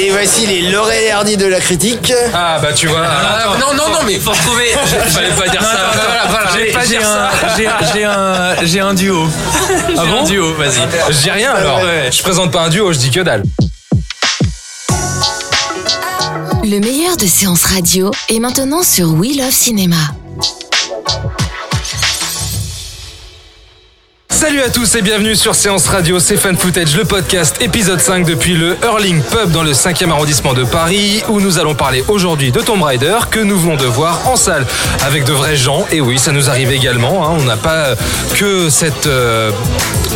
Et voici les Laurel et Hardy de la critique. Ah bah tu vois. Non non non mais faut retrouver. fallait pas dire ça. Voilà, voilà, pas j'ai dire un, ça. j'ai, j'ai un, j'ai un duo. J'ai Ah bon un duo, vas-y. Je dis rien alors. Ouais. Je présente pas un duo, je dis que dalle. Le meilleur de séances radio est maintenant sur We Love Cinéma. Salut à tous et bienvenue sur Séance Radio, c'est Fan Footage, le podcast épisode 5 depuis le Hurling Pub dans le 5e arrondissement de Paris où nous allons parler aujourd'hui de Tomb Raider que nous venons de voir en salle avec de vrais gens. Et oui, ça nous arrive également, hein, on n'a pas que cet euh,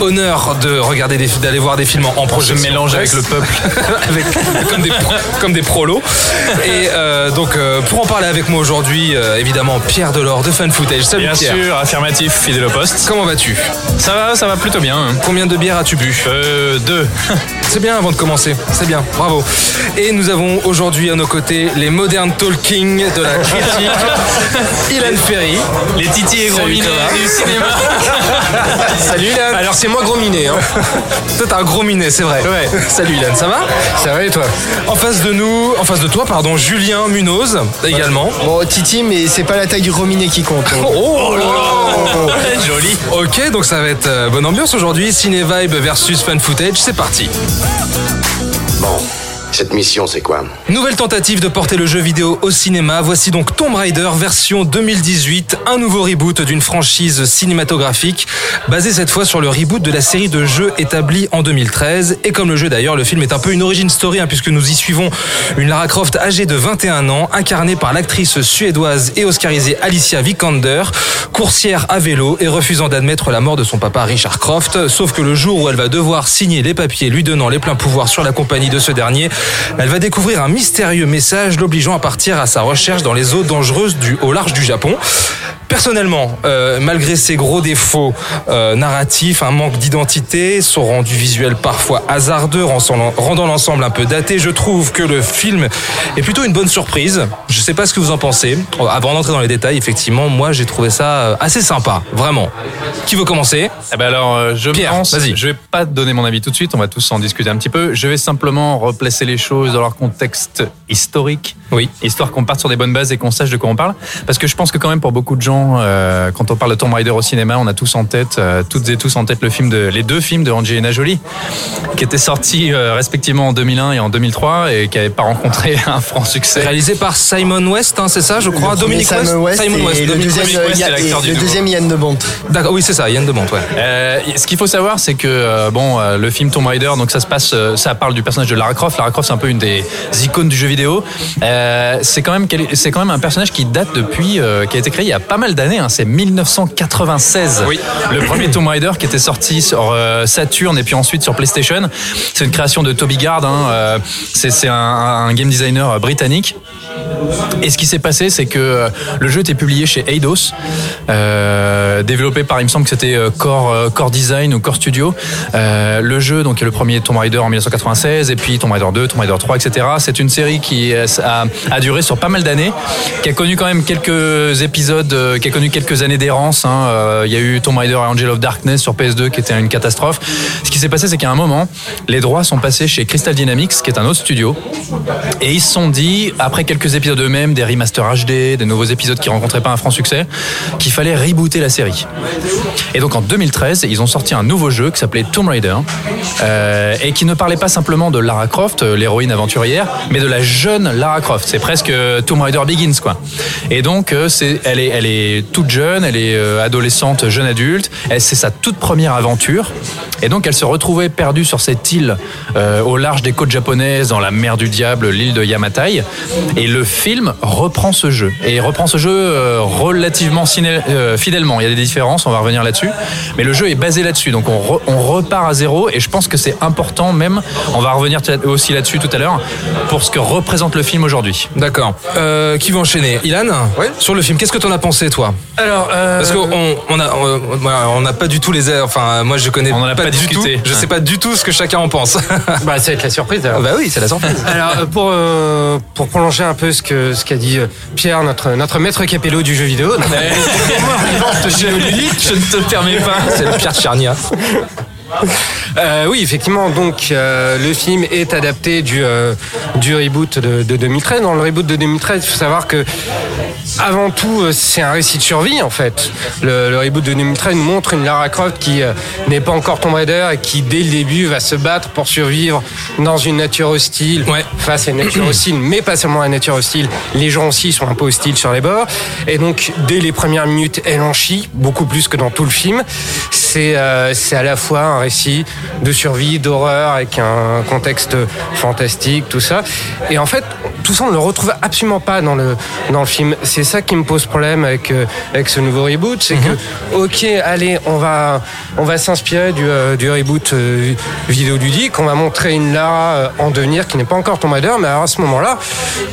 honneur de regarder des, d'aller voir des films en, en projection. mélange avec le peuple. avec, comme, des, pro- comme des prolos. Et euh, donc euh, pour en parler avec moi aujourd'hui, euh, évidemment Pierre Delors de Fan Footage. Salut Bien Pierre. sûr, affirmatif, fidèle au poste. Comment vas-tu? Ça va, ça va plutôt bien. Combien de bières as-tu bu? Euh, deux. C'est bien avant de commencer, c'est bien, bravo. Et nous avons aujourd'hui à nos côtés les modernes talking de la critique, Ilan Ferry. Les titis et gros Thomas. du cinéma. Salut Ilan. Alors c'est moi gros minet. Hein. Toi t'as un gros minet, c'est vrai. Ouais. Salut Ilan, ça va? Ça va et toi? En face de nous, en face de toi, pardon, Julien Munoz également. Bon Titi mais c'est pas la taille du gros minet qui compte. hein. Oh là Joli. Ok, donc ça va être euh, bonne ambiance aujourd'hui. Ciné Vibe versus Fan Footage, c'est parti. Bon, cette mission, c'est quoi Nouvelle tentative de porter le jeu vidéo au cinéma. Voici donc Tomb Raider version 2018, un nouveau reboot d'une franchise cinématographique, basé cette fois sur le reboot de la série de jeux établie en 2013. Et comme le jeu d'ailleurs, le film est un peu une origin story, hein, puisque nous y suivons une Lara Croft âgée de 21 ans, incarnée par l'actrice suédoise et oscarisée Alicia Vikander, coursière à vélo et refusant d'admettre la mort de son papa Richard Croft. Sauf que le jour où elle va devoir signer les papiers lui donnant les pleins pouvoirs sur la compagnie de ce dernier, elle va découvrir un mystérieux message l'obligeant à partir à sa recherche dans les eaux dangereuses du au large du Japon. Personnellement, euh, malgré ses gros défauts euh, narratifs, un manque d'identité, son rendu visuel parfois hasardeux, rendant l'ensemble un peu daté, je trouve que le film est plutôt une bonne surprise. Je sais pas ce que vous en pensez. Avant d'entrer dans les détails, effectivement, moi j'ai trouvé ça euh, assez sympa, vraiment. Qui veut commencer? Eh ben alors, euh, je Pierre, pense, vas-y. je vais pas te donner mon avis tout de suite, on va tous en discuter un petit peu. Je vais simplement replacer les choses dans leur contexte historique, Oui. histoire qu'on parte sur des bonnes bases et qu'on sache de quoi on parle. Parce que je pense que quand même pour beaucoup de gens, euh, quand on parle de Tomb Raider au cinéma, on a tous en tête, euh, toutes et tous en tête le film de, les deux films de Angelina Jolie, qui étaient sortis euh, respectivement en 2001 et en 2003 et qui n'avaient pas rencontré un franc succès. Réalisé par Simon West, hein, c'est ça, je crois. Le Dominique West, Simon et West. le Dominique deuxième, West. Yann- et du le deuxième Yann de Bont. D'accord, oui, c'est ça, Yann de ouais. Euh, ce qu'il faut savoir, c'est que euh, bon, euh, le film Tomb Raider, donc ça se passe, euh, ça parle du personnage de Lara Croft. Lara Croft, c'est un peu une des icônes du jeu vidéo. Euh, c'est quand même, c'est quand même un personnage qui date depuis, euh, qui a été créé il y a pas mal d'années. hein. c'est 1996. Oui. Le premier Tomb Raider qui était sorti sur euh, Saturn et puis ensuite sur PlayStation. C'est une création de Toby Gard. hein, euh, c'est un, un game designer euh, britannique. Et ce qui s'est passé, c'est que le jeu était publié chez Eidos, euh, développé par, il me semble que c'était Core, Core Design ou Core Studio. Le jeu, donc, est le premier Tomb Raider en 1996, et puis Tomb Raider 2, Tomb Raider 3, etc. C'est une série qui a, a duré sur pas mal d'années, qui a connu quand même quelques épisodes, euh, qui a connu quelques années d'errance. hein. Euh, Il y a eu Tomb Raider Angel of Darkness sur PS2, qui était une catastrophe. Ce qui s'est passé, c'est qu'à un moment, les droits sont passés chez Crystal Dynamics, qui est un autre studio, et ils se sont dit, après quelques épisodes eux-mêmes, des remasters HD, des nouveaux épisodes qui rencontraient pas un franc succès, qu'il fallait rebooter la série. Et donc en 2013, ils ont sorti un nouveau jeu qui s'appelait Tomb Raider, euh, et qui ne parlait pas simplement de Lara Croft, l'héroïne aventurière, mais de la jeune Lara Croft. C'est presque Tomb Raider Begins, quoi. Et donc, elle, est, elle est est toute jeune, elle est euh, adolescente, jeune adulte. Elle c'est sa toute première aventure. Et donc elle se retrouvait perdue sur cette île euh, au large des côtes japonaises, dans la mer du diable, l'île de Yamatai. Et le film reprend ce jeu. Et reprend ce jeu euh, relativement ciné- euh, fidèlement. Il y a des différences, on va revenir là-dessus. Mais le jeu est basé là-dessus. Donc on, re- on repart à zéro. Et je pense que c'est important même, on va revenir aussi là-dessus tout à l'heure, pour ce que représente le film aujourd'hui. D'accord. Euh, qui va enchaîner? Ilan? Oui. Sur le film, qu'est-ce que t'en as pensé, toi? Alors, euh, Parce qu'on on a, on, n'a pas du tout les airs. Enfin, moi, je connais On en a pas, pas du discuté. tout. Je sais pas du tout ce que chacun en pense. bah, ça va être la surprise alors. bah oui, c'est la surprise. Alors euh, pour euh, pour prolonger un peu ce que ce qu'a dit euh, Pierre, notre notre maître capello du jeu vidéo. je, je ne te permets pas. C'est le Pierre Charnia. Euh, oui, effectivement. Donc, euh, le film est adapté du euh, du reboot de, de 2013. Dans le reboot de 2013, il faut savoir que avant tout, euh, c'est un récit de survie en fait. Le, le reboot de 2013 nous montre une Lara Croft qui euh, n'est pas encore Tomb Raider et qui dès le début va se battre pour survivre dans une nature hostile, Ouais. face à une nature hostile, mais pas seulement la nature hostile. Les gens aussi sont un peu hostiles sur les bords. Et donc, dès les premières minutes, elle en chie beaucoup plus que dans tout le film. C'est euh, c'est à la fois un récit de survie, d'horreur, avec un contexte fantastique, tout ça. Et en fait, tout ça, on ne le retrouve absolument pas dans le, dans le film. C'est ça qui me pose problème avec, euh, avec ce nouveau reboot. C'est que, ok, allez, on va, on va s'inspirer du, euh, du reboot euh, vidéoludique. On va montrer une Lara euh, en devenir qui n'est pas encore Tomb Raider, mais alors à ce moment-là,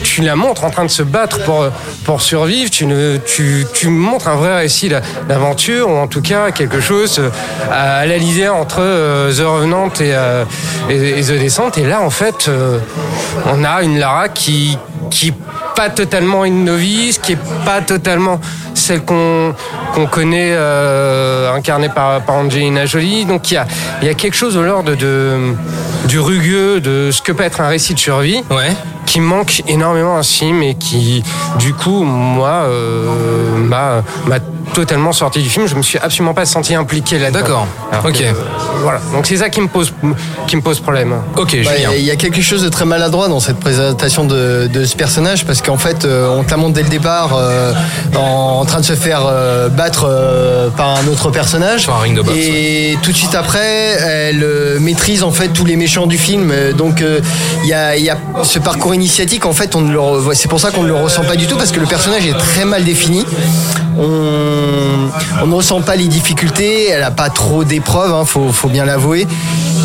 tu la montres en train de se battre pour, pour survivre. Tu, ne, tu, tu montres un vrai récit d'a- d'aventure, ou en tout cas quelque chose euh, à la lisière entre euh, The Revenant et, euh, et, et The Descent. Et là, en fait, euh, on a une Lara qui qui est pas totalement une novice, qui est pas totalement celle qu'on connaît euh, incarnée par, par Angelina Jolie. Donc il y a, y a quelque chose de l'ordre de, du rugueux, de ce que peut être un récit de survie Ouais. qui manque énormément à ce film et qui, du coup, moi, euh, m'a totalement sorti du film. Je me suis absolument pas senti impliqué là-dedans. D'accord. Ok. que, euh, voilà. Donc c'est ça qui me pose qui me pose problème. Ok, Bah. Il y a quelque chose de très maladroit dans cette présentation de, de ce personnage parce qu'en fait, euh, on te la montre dès le départ euh, en, en train de se faire euh, battre euh, par un autre personnage. Sur un ring de boxe, Et tout de suite après, elle euh, maîtrise en fait tous les méchants du film. Donc euh, il y, a, il y a ce parcours initiatique. En fait, on ne le c'est pour ça qu'on ne le ressent pas du tout parce que le personnage est très mal défini. On, on ne ressent pas les difficultés. Elle a pas trop d'épreuves, hein, faut, faut bien l'avouer.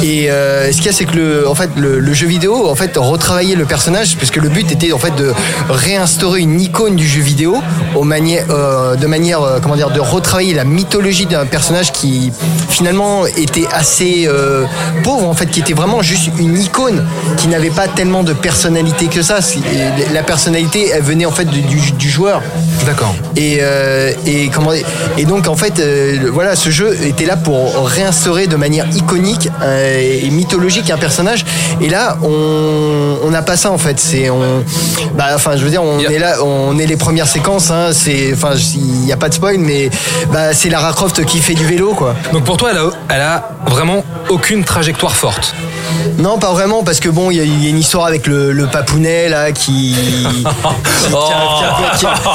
Et euh, ce qu'il y a, c'est que le, en fait, le, le jeu vidéo, en fait, retravaillait le personnage, puisque le but était en fait de réinstaurer une icône du jeu vidéo, au euh, de manière, euh, comment dire, de retravailler la mythologie d'un personnage qui finalement était assez pauvre, en fait, qui était vraiment juste une icône, qui n'avait pas tellement de personnalité que ça. La personnalité, elle venait en fait du, du- du joueur. D'accord. Et, et, comment, et donc en fait, euh, voilà, ce jeu était là pour réinstaurer de manière iconique euh, et mythologique un personnage. Et là, on n'a pas ça en fait. C'est on, bah, enfin, je veux dire, on est là, on est les premières séquences. Hein, c'est, enfin, il n'y a pas de spoil, mais bah, c'est Lara Croft qui fait du vélo, quoi. Donc pour toi, elle a, elle a vraiment aucune trajectoire forte. Non, pas vraiment, parce que bon, il y, a- y a une histoire avec le, le papounet là qui,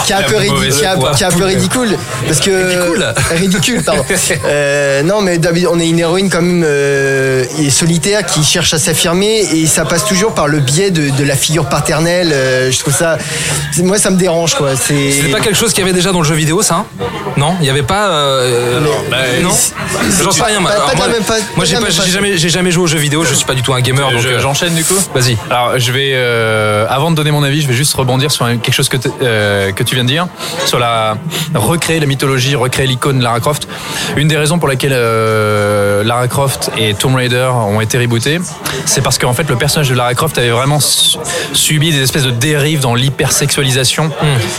qui, est un peu ridicule, parce que Ridicule. ridicule, pardon. Euh, non, mais d'habitude, on est une héroïne quand même euh, et solitaire qui cherche à s'affirmer et ça passe toujours par le biais de, de la figure paternelle. euh, je trouve ça, moi, ça me dérange quoi. C'est pas quelque chose qu'il y avait déjà dans le jeu vidéo, ça Non? Il y avait pas. euh, non J'en sais rien. moi. Pas- moi, j'ai jamais, joué aux jeux vidéo. Je suis pas du tout un gamer. Donc, euh, J'enchaîne du coup Vas-y. Alors, je vais, euh, avant de donner mon avis, je vais juste rebondir sur quelque chose que, euh, que tu viens de dire, sur la recréer la mythologie, recréer l'icône Lara Croft. Une des raisons pour laquelle euh, Lara Croft et Tomb Raider ont été rebootés, c'est parce qu'en fait le personnage de Lara Croft avait vraiment su- subi des espèces de dérives dans l'hypersexualisation.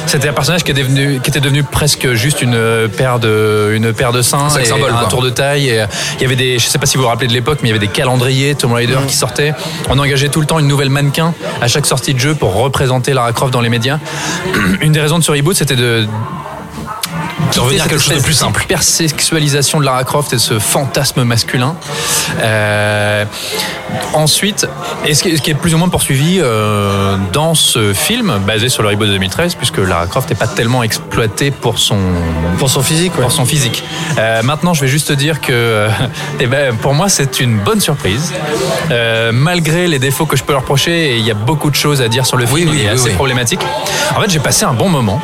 C'était un personnage qui, est devenu, qui était devenu presque juste une paire de, une paire de seins et symbol, un quoi. tour de taille. Et, il y avait des, je sais pas si vous vous rappelez de l'époque, mais il y avait des calendriers Tomb Raider qui sortaient. On engageait tout le temps une nouvelle mannequin à chaque sortie de jeu pour représenter Lara Croft dans les médias. Une des raisons de ce reboot, c'était de quitter revenir à quelque chose de plus simple. d'hypersexualisation de Lara Croft et ce fantasme masculin. Euh, ensuite, et ce qui, est, plus ou moins poursuivi euh, dans ce film, basé sur le reboot de 2013, puisque Lara Croft n'est pas tellement exploitée pour son Pour son physique, ouais. pour son physique. Euh, maintenant, je vais juste te dire que euh, eh ben, pour moi, c'est une bonne surprise. Euh, malgré les défauts que je peux leur reprocher, il y a beaucoup de choses à dire sur le film, oui, oui, assez problématique. En fait, j'ai passé un bon moment.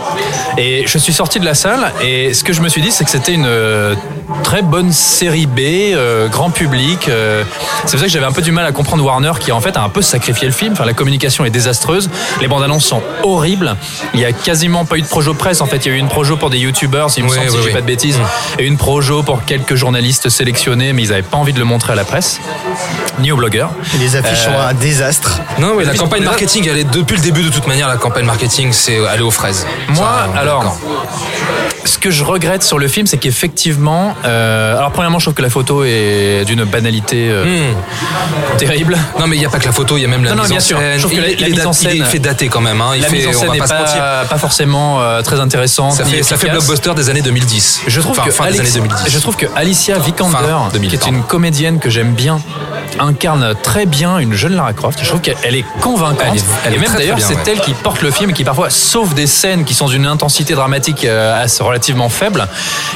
Et je suis sorti de la salle, et ce que je me suis dit, c'est que c'était une euh, très bonne série B, euh, grand public. euh, c'est pour ça que j'avais un peu du mal à comprendre Warner, qui en fait a un peu sacrifié le film. Enfin, la communication est désastreuse. Les bandes annonces sont horribles. Il y a quasiment pas eu de projo presse. En fait, il y a eu une projo pour des youtubeurs, il me Ouais, semble, si ouais, je pas de bêtises, et une projo pour quelques journalistes sélectionnés, mais ils n'avaient pas envie de le montrer à la presse, ni aux blogueurs. Les affiches sont un désastre. Non, oui, la Oui, campagne mais- marketing, elle est depuis le début de toute manière, la campagne marketing, c'est aller aux fraises. Moi, Ça, alors. Ce que je regrette sur le film, c'est qu'effectivement, euh, alors premièrement, je trouve que la photo est d'une banalité euh, terrible. Non, mais il n'y a pas que la photo, il y a même la Non, non, mise bien en sûr. scène. Je trouve que il, la- il la est mise dat- en il est- scène- il fait daté quand même. Hein. Il la fait, mise en scène n'est pas, se mentir. pas, pas forcément euh, très intéressante. Ça fait, ça fait efficace. blockbuster des années 2010. Je trouve, Enfin, que fin des Alex- années 2010. je trouve que Alicia Vikander, Fin 2000, qui est une comédienne que j'aime bien, incarne très bien une jeune Lara Croft. Je trouve qu'elle est convaincante. Elle est- elle et même d'ailleurs, c'est ouais. elle qui porte le film et qui parfois sauve des scènes qui sont d'une intensité dramatique euh, assez relativement faible.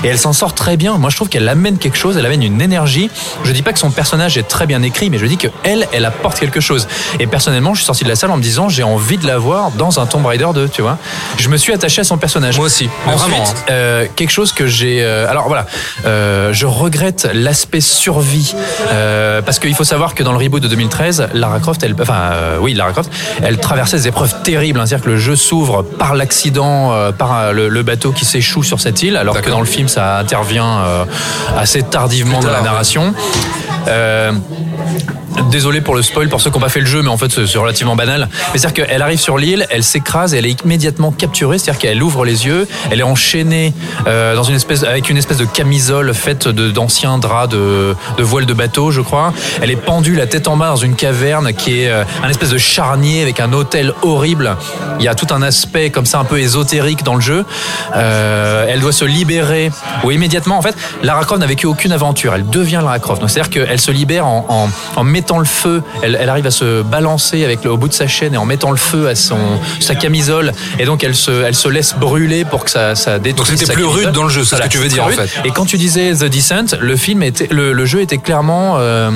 Et elle s'en sort très bien. Moi, je trouve qu'elle amène quelque chose, elle amène une énergie. Je dis pas que son personnage est très bien écrit, mais je dis que elle, elle apporte quelque chose. Et personnellement, je suis sorti de la salle en me disant, j'ai envie de la voir dans un Tomb Raider 2, tu vois. Je me suis attaché à son personnage. Moi aussi, Ensuite, vraiment, hein. euh, quelque chose que j'ai. euh, alors voilà, euh, je regrette l'aspect survie parce qu'il faut savoir que dans le reboot de 2013, Lara Croft, elle, enfin oui, Lara Croft, elle traversait des épreuves terribles. hein. C'est-à-dire que le jeu s'ouvre par l'accident, par le, le bateau qui s'échoue sur cette île, alors que dans le film, ça intervient euh, assez tardivement dans la narration. Euh, Désolé pour le spoil pour ceux qui n'ont pas fait le jeu, mais en fait c'est relativement banal. Mais c'est-à-dire qu'elle arrive sur l'île, elle s'écrase elle est immédiatement capturée. C'est-à-dire qu'elle ouvre les yeux, elle est enchaînée euh, dans une espèce avec une espèce de camisole faite d'anciens draps de, de voile de bateau, je crois. Elle est pendue la tête en bas dans une caverne qui est euh, un espèce de charnier avec un hôtel horrible. Il y a tout un aspect comme ça un peu ésotérique dans le jeu. Euh, elle doit se libérer ou immédiatement. En fait, Lara Croft n'a vécu aucune aventure. Elle devient Lara Croft. C'est-à-dire qu'elle se libère en, en, en mettant le feu. Elle, elle arrive à se balancer avec le, au bout de sa chaîne et en mettant le feu à son sa camisole. Et donc elle se elle se laisse brûler pour que ça ça détruise. Donc c'était plus camisole. rude dans le jeu, c'est ce que tu veux dire, en fait. Et quand tu disais The Descent, le film était le, le jeu était clairement euh,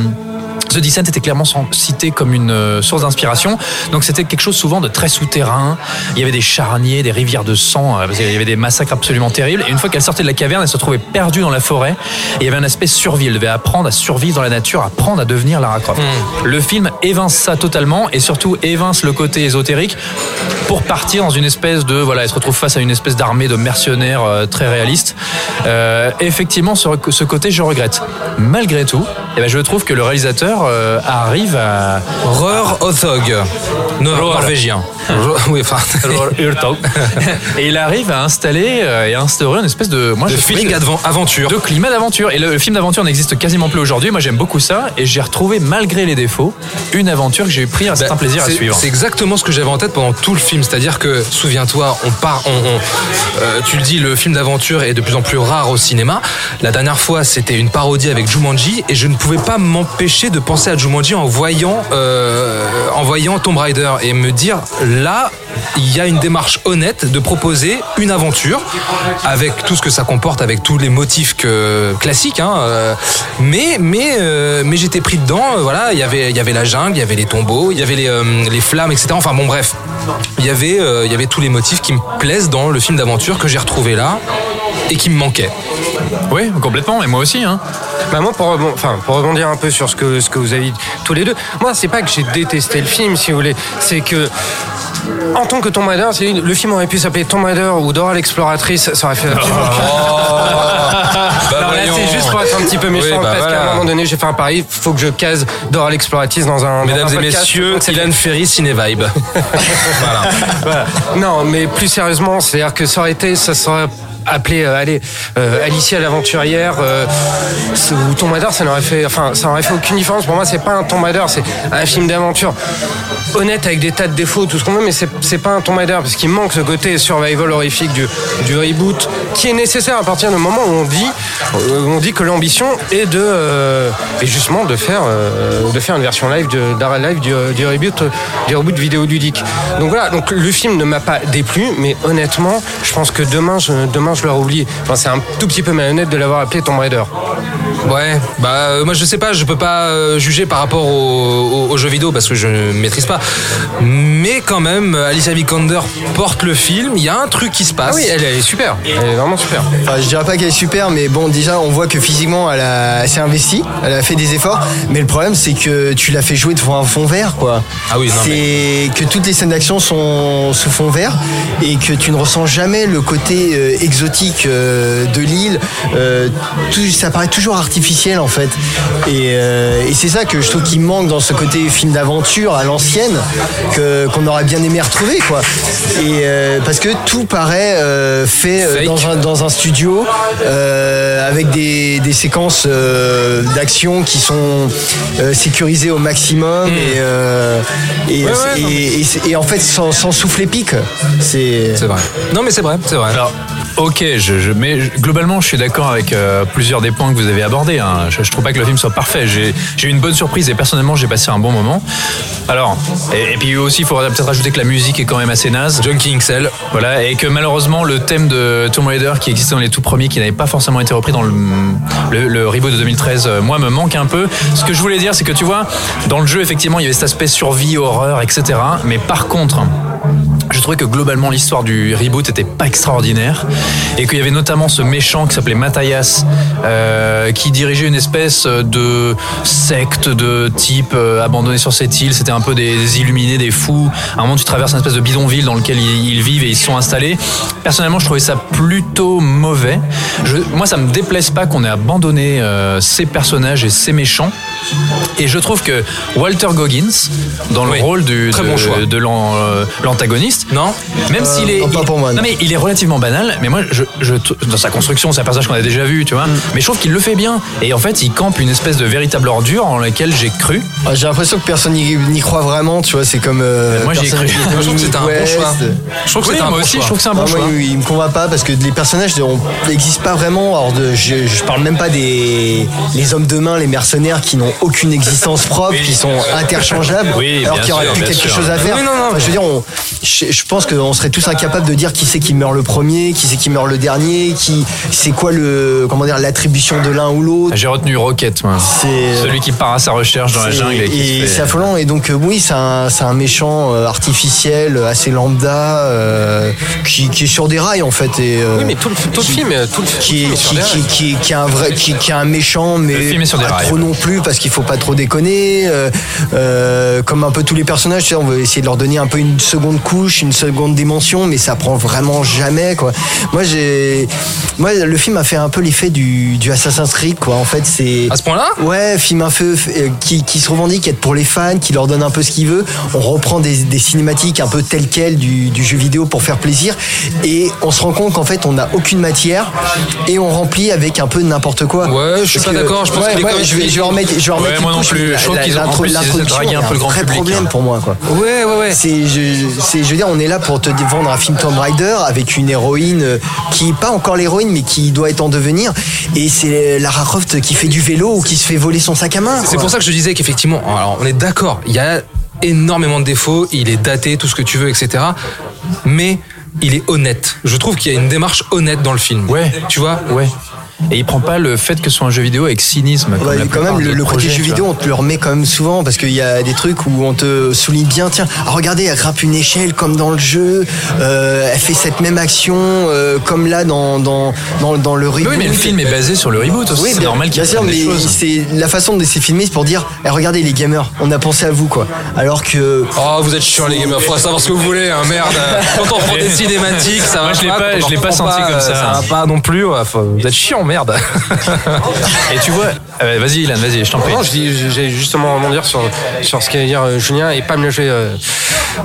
The Descent était clairement cité comme une euh, source d'inspiration. Donc c'était quelque chose souvent de très souterrain. Il y avait des charniers, des rivières de sang. euh, qu'il y avait des massacres absolument terribles. Et une fois qu'elle sortait de la caverne, elle se trouvait perdue dans la forêt. Et il y avait un aspect survie. Elle devait apprendre à survivre dans la nature, apprendre à devenir Lara Croft. Le film évince ça totalement et surtout évince le côté ésotérique pour partir dans une espèce de voilà, elle se retrouve face à une espèce d'armée de mercenaires euh, très réaliste. Euh, effectivement, ce, ce côté, je regrette. Malgré tout, eh ben, je trouve que le réalisateur euh, arrive à Rör Othog, norvégien. oui, enfin, et il arrive à installer euh, et à instaurer une espèce de moi de je feeling que- advan- aventure. de climat d'aventure. Et le, le film d'aventure n'existe quasiment plus aujourd'hui. Moi, j'aime beaucoup ça. Et j'ai retrouvé, malgré les défauts, une aventure que j'ai pris un certain Bah, plaisir à suivre. C'est exactement ce que j'avais en tête pendant tout le film. C'est-à-dire que, souviens-toi, on part, on, on- euh, tu le dis, le film d'aventure est de plus en plus rare au cinéma. La dernière fois, c'était une parodie avec Jumanji, et je ne pouvais pas m'empêcher de penser à Jumanji en voyant, euh, en voyant Tomb Raider et me dire là. Il y a une démarche honnête de proposer une aventure avec tout ce que ça comporte, avec tous les motifs que, classiques. Hein, euh, mais mais euh, mais j'étais pris dedans. Voilà, il y avait il y avait la jungle, il y avait les tombeaux, il y avait les, les flammes, etc. Enfin bon bref, il y avait il y avait tous les motifs qui me plaisent dans le film d'aventure que j'ai retrouvé là et qui me manquaient. Oui, complètement. Et moi aussi. Hein. Bah moi, pour, rebon- enfin, pour rebondir un peu sur ce que, ce que vous avez dit tous les deux, moi, c'est pas que j'ai détesté le film, si vous voulez, c'est que. En tant que Tomb Raider, c'est- le film aurait pu s'appeler Tomb Raider ou Dora l'exploratrice, ça aurait fait absolument Bah, Non, là, c'est juste pour être un petit peu méchant, Oui, bah, parce qu'à un moment donné, j'ai fait un pari, faut que je case Dora l'exploratrice dans un. dans Mesdames un et podcast, messieurs, Ilan Ferry, Ciné Vibe. voilà. Voilà. Non, mais plus sérieusement, c'est-à-dire que ça aurait été, ça serait appeler, euh, allez, euh, Alicia l'aventurière euh, ou Tomb Raider, ça n'aurait fait, enfin, ça n'aurait fait aucune différence. Pour moi, c'est pas un Tomb Raider, c'est un film d'aventure. Honnête avec des tas de défauts, tout ce qu'on veut, mais c'est pas un Tomb Raider parce qu'il manque ce côté survival horrifique du, reboot qui est nécessaire à partir du moment où on dit, euh, on dit que l'ambition est de, euh, justement de faire, euh, de faire une version live d'arrêt live du, reboot, du reboot vidéoludique. Donc voilà, donc le film ne m'a pas déplu, mais honnêtement, je pense que demain, demain, je l'aurais oublié. Enfin, c'est un tout petit peu malhonnête de l'avoir appelé Tomb Raider. Ouais, bah euh, moi je sais pas, je peux pas euh, juger par rapport au, au- au jeu vidéo parce que je ne maîtrise pas. Mais quand même, Alicia Vikander porte le film, il y a un truc qui se passe. Ah oui, elle, elle est super. Elle est vraiment super. Enfin, je dirais pas qu'elle est super, mais bon, déjà, on voit que physiquement, elle, a- elle s'est investie, elle a fait des efforts. Mais le problème, c'est que tu l'as fait jouer devant un fond vert, quoi. Ah oui, non, C'est que toutes les scènes d'action sont sous fond vert et que tu ne ressens jamais le côté euh, exotique euh, de l'île. Euh, tout- ça paraît toujours artificiel, en fait. Et, euh, et c'est ça que je trouve qui manque dans ce côté film d'aventure à l'ancienne que qu'on aurait bien aimé retrouver, quoi. Et euh, parce que tout paraît euh, fait dans un, dans un studio euh, avec des, des séquences euh, d'action qui sont euh, sécurisées au maximum et, euh, et, Hmm. Ouais, ouais, non. et, et en fait sans, sans souffle épique. C'est C'est vrai. Non mais c'est vrai, c'est vrai. Alors, ok, mais globalement, je suis d'accord avec euh, plusieurs des points que vous avez abordés. hein. Je, je trouve pas que le film soit parfait. J'ai eu une bonne surprise et personnellement, j'ai passé un bon moment. Alors, et, puis aussi, il faudrait peut-être ajouter que la musique est quand même assez naze. Junkie XL. Voilà, et que malheureusement, le thème de Tomb Raider qui existait dans les tout premiers, qui n'avait pas forcément été repris dans le, le, le reboot de 2013, euh, moi, me manque un peu. Ce que je voulais dire, c'est que tu vois, dans le jeu, effectivement, il y avait cet aspect survie, horreur, etc. Mais par contre, que globalement l'histoire du reboot était pas extraordinaire et qu'il y avait notamment ce méchant qui s'appelait Matthias euh, qui dirigeait une espèce de secte de type euh, abandonné sur cette île. C'était un peu des illuminés des fous. À un moment tu traverses une espèce de bidonville dans lequel ils, ils vivent et ils sont installés. Personnellement je trouvais ça plutôt mauvais. Je, moi ça me déplaise pas qu'on ait abandonné euh, ces personnages et ces méchants. Et je trouve que Walter Goggins dans le Oui, rôle du, très de, bon de euh, l'antagoniste Non même Euh, s'il est non, pas il- pour moi, non. mais il est relativement banal mais moi je, je dans sa construction c'est un personnage qu'on a déjà vu tu vois Mm. mais je trouve qu'il le fait bien et en fait il campe une espèce de véritable ordure en laquelle j'ai cru Ah, J'ai l'impression que personne n'y croit vraiment, tu vois, c'est comme. euh, Moi, j'y ai personnage cru. Moi, je trouve que c'était un bon choix. Je trouve que Oui, c'était un moi bon aussi choix. je trouve que c'est un bon Ah, moi, choix il, il me convainc pas parce que les personnages n'existent pas vraiment. Alors de, je, je parle même pas des les hommes de main, les mercenaires qui n'ont aucune existence propre, qui sont interchangeables, Oui, alors qu'il y aurait bien quelque sûr. chose à faire. Oui, non, non. Enfin, je veux dire, on- je, je pense qu'on serait tous incapables de dire qui c'est qui meurt le premier, qui c'est qui meurt le dernier, qui c'est quoi le comment dire l'attribution de l'un ou l'autre. j'ai retenu Rocket moi C'est- celui qui part à sa recherche dans la jungle et qui et se c'est fait... affolant. Et donc, euh, oui, c'est un, méchant euh, artificiel, euh, assez lambda, euh, qui, qui est sur des rails, en fait. Et, euh, Oui, mais tout le, tout le qui- film, tout le, qui film est, sur qui, des rails. qui, qui, qui est un vrai qui, qui est un méchant mais Le film est sur des pas rails. trop non plus parce qu'il faut pas trop déconner euh, euh, comme un peu tous les personnages tu sais, on veut essayer de leur donner un peu une seconde couche une seconde dimension mais ça prend vraiment jamais quoi moi j'ai moi le film a fait un peu l'effet du, du Assassin's Creed quoi en fait c'est À ce point-là? Ouais, film un peu euh, qui, qui se revendique être pour les fans, qui leur donne un peu ce qu'il veut. On reprend des, des cinématiques un peu telles quelles du, du jeu vidéo pour faire plaisir. Et on se rend compte qu'en fait, on n'a aucune matière et on remplit avec un peu n'importe quoi. Ouais, je suis Parce pas que- d'accord, je pense ouais, ouais, même- je vais, je vais en remettre, je vais en Ouais, remettre moi non plus. Je trouve qu'ils ont- un peu le grand public, problème hein. pour moi, quoi. Ouais, ouais, ouais. C'est, je, c'est, je veux dire, on est là pour te vendre un film Tomb Raider avec une héroïne euh, qui pas encore l'héroïne, mais qui doit être en devenir. Et c'est Lara Croft qui fait du vélo ou qui se fait voler son sac à main. C'est pour ça que je disais qu'effectivement, alors on est d'accord, il y a énormément de défauts, il est daté, tout ce que tu veux, etc. Mais il est honnête. Je trouve qu'il y a une démarche honnête dans le film. Ouais. Tu vois? Ouais et il prend pas le fait que ce soit un jeu vidéo avec cynisme comme la quand même, le, le côté projets, jeu vidéo, on te le remet quand même souvent parce qu'il y a des trucs où on te souligne bien, tiens, ah, regardez, elle grimpe une échelle comme dans le jeu, euh, elle fait cette même action euh, comme là dans, dans, dans, dans le reboot. oui mais le film est basé sur le reboot aussi Oui, c'est normal qu'il bien sûr, apprenne des mais choses c'est la façon de c'est filmé, c'est pour dire, eh, regardez les gamers, on a pensé à vous quoi. Alors que Oh, vous êtes chiants les gamers, faut savoir ce que vous voulez, hein, merde. Quand on prend des cinématiques, ça Moi, va je l'ai pas. je l'ai pas senti comme ça. Ça va pas non plus. ouais, faut- Vous êtes chiants, merde. Et tu vois, Euh, vas-y, Ilan, vas-y, je t'en prie. Non, je dis- j'ai justement rebondir sur, sur ce qu'allait dire euh, Julien et pas me lâcher euh,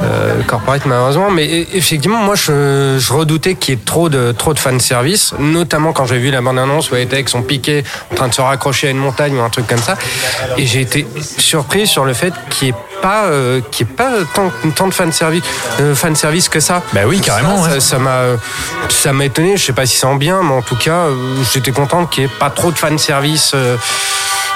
euh, le corporate malheureusement. Mais e- effectivement, moi je, je redoutais qu'il y ait trop de, trop de fanservice, notamment quand j'ai vu la bande-annonce où elle était avec son piquet en train de se raccrocher à une montagne ou un truc comme ça. Et j'ai été surpris sur le fait qu'il n'y ait pas, euh, qu'il y ait pas tant, tant de fanservice, euh, fanservice que ça. Bah oui, carrément, Ça- ouais. Ça m'a ça m'a étonné, je sais pas si c'est en bien, mais en tout cas, j'étais content qu'il n'y ait pas trop de fanservice. euh,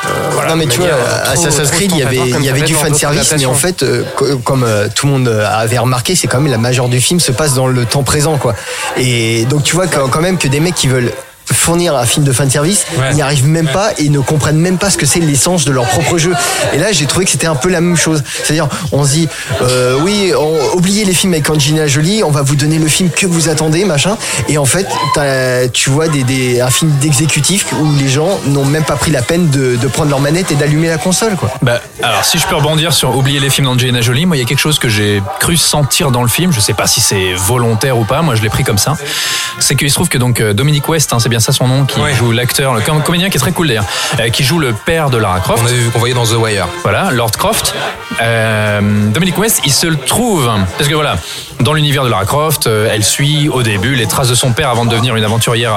euh, voilà, non mais tu vois, trop- Assassin's Creed, il y avait, il y avait du fan service, mais en fait, euh, co- comme euh, tout le monde avait remarqué, c'est quand même la majeure du film se passe dans le temps présent, quoi. Et donc tu vois quand quand même que des mecs qui veulent fournir un film de fan service, Ouais. ils n'y arrivent même pas et ne comprennent même pas ce que c'est l'essence de leur propre jeu. Et là, j'ai trouvé que c'était un peu la même chose. C'est-à-dire, on se dit, euh, oui, on, oubliez les films avec Angelina Jolie, on va vous donner le film que vous attendez, machin. Et en fait, tu vois des, des, un film d'exécutif où les gens n'ont même pas pris la peine de, de prendre leur manette et d'allumer la console, quoi. Bah, alors, si je peux rebondir sur oublier les films d'Angelina Jolie, moi, il y a quelque chose que j'ai cru sentir dans le film. Je sais pas si c'est volontaire ou pas. Moi, je l'ai pris comme ça. C'est qu'il se trouve que donc euh, Dominic West, hein, c'est bien ça son nom, qui Ouais. joue l'acteur, le com- comédien qui est très cool d'ailleurs, euh, qui joue le père de Lara Croft. On avait vu qu'on voyait dans The Wire. Voilà, Lord Croft. Euh, Dominic West, il se le trouve. Parce que voilà, dans l'univers de Lara Croft, euh, elle suit au début les traces de son père avant de devenir une aventurière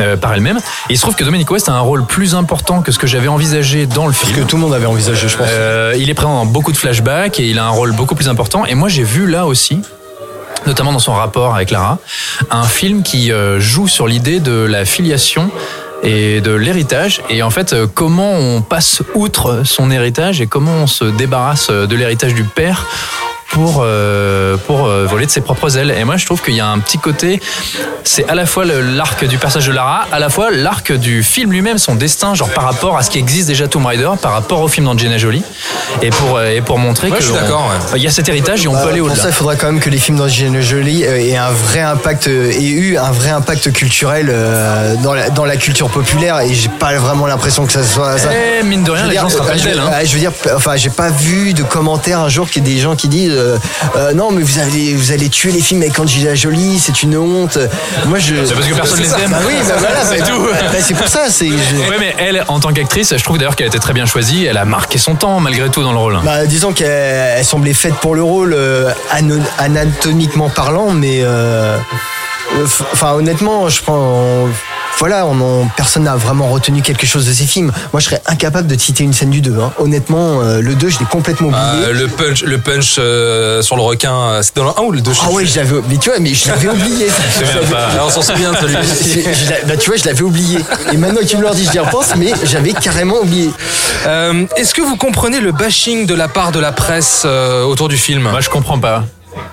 euh, par elle-même. Et il se trouve que Dominic West a un rôle plus important que ce que j'avais envisagé dans le film. Que tout le monde avait envisagé, je pense. Il est présent dans beaucoup de flashbacks et il a un rôle beaucoup plus important. Et moi, j'ai vu là aussi, notamment dans son rapport avec Lara, un film qui euh, joue sur l'idée de la filiation et de l'héritage. Et en fait euh, comment on passe outre son héritage et comment on se débarrasse de l'héritage du père pour euh, pour euh, voler de ses propres ailes et moi je trouve qu'il y a un petit côté c'est à la fois l'arc du personnage de Lara à la fois l'arc du film lui-même son destin genre par rapport à ce qui existe déjà Tomb Raider par rapport au film d'Angelina Jolie et pour euh, et pour montrer Ouais, que je suis on- ouais. il y a cet héritage et on Bah, peut aller pour au-delà ça, il faudra quand même que les films d'Angelina Jolie aient un vrai impact aient eu un vrai impact culturel dans la, dans la culture populaire et j'ai pas vraiment l'impression que ça soit ça. Eh, mine de rien, les dire, gens se rappellent d'elle, hein. je veux dire, enfin, j'ai pas vu de commentaires un jour qu'il y ait des gens qui disent euh, euh, non, mais vous allez, vous allez tuer les films avec Angelina Jolie, c'est une honte. Moi, je. C'est parce que personne les aime. Bah oui, bah voilà, C'est bah, tout. bah, c'est pour ça. C'est. je- Ouais, mais elle, en tant qu'actrice, je trouve d'ailleurs qu'elle était très bien choisie. Elle a marqué son temps malgré tout dans le rôle. Bah, disons qu'elle elle semblait faite pour le rôle euh, anatomiquement parlant, mais enfin honnêtement, je prends. Voilà, on en- personne n'a vraiment retenu quelque chose de ces films. Moi, je serais incapable de te citer une scène du 2. hein. Honnêtement, euh, le 2, je l'ai complètement oublié. Euh, le punch, le punch euh, sur le requin, euh, c'est dans le 1 ou le 2 ah ouais, je l'avais, mais tu vois, mais je l'avais oublié. Je l'avais- Alors, on s'en souvient de bah, tu vois, je l'avais oublié. Et maintenant que tu me le dis, j'y repense, mais j'avais carrément oublié. Euh, Est-ce que vous comprenez le bashing de la part de la presse euh, autour du film? Moi, je comprends pas.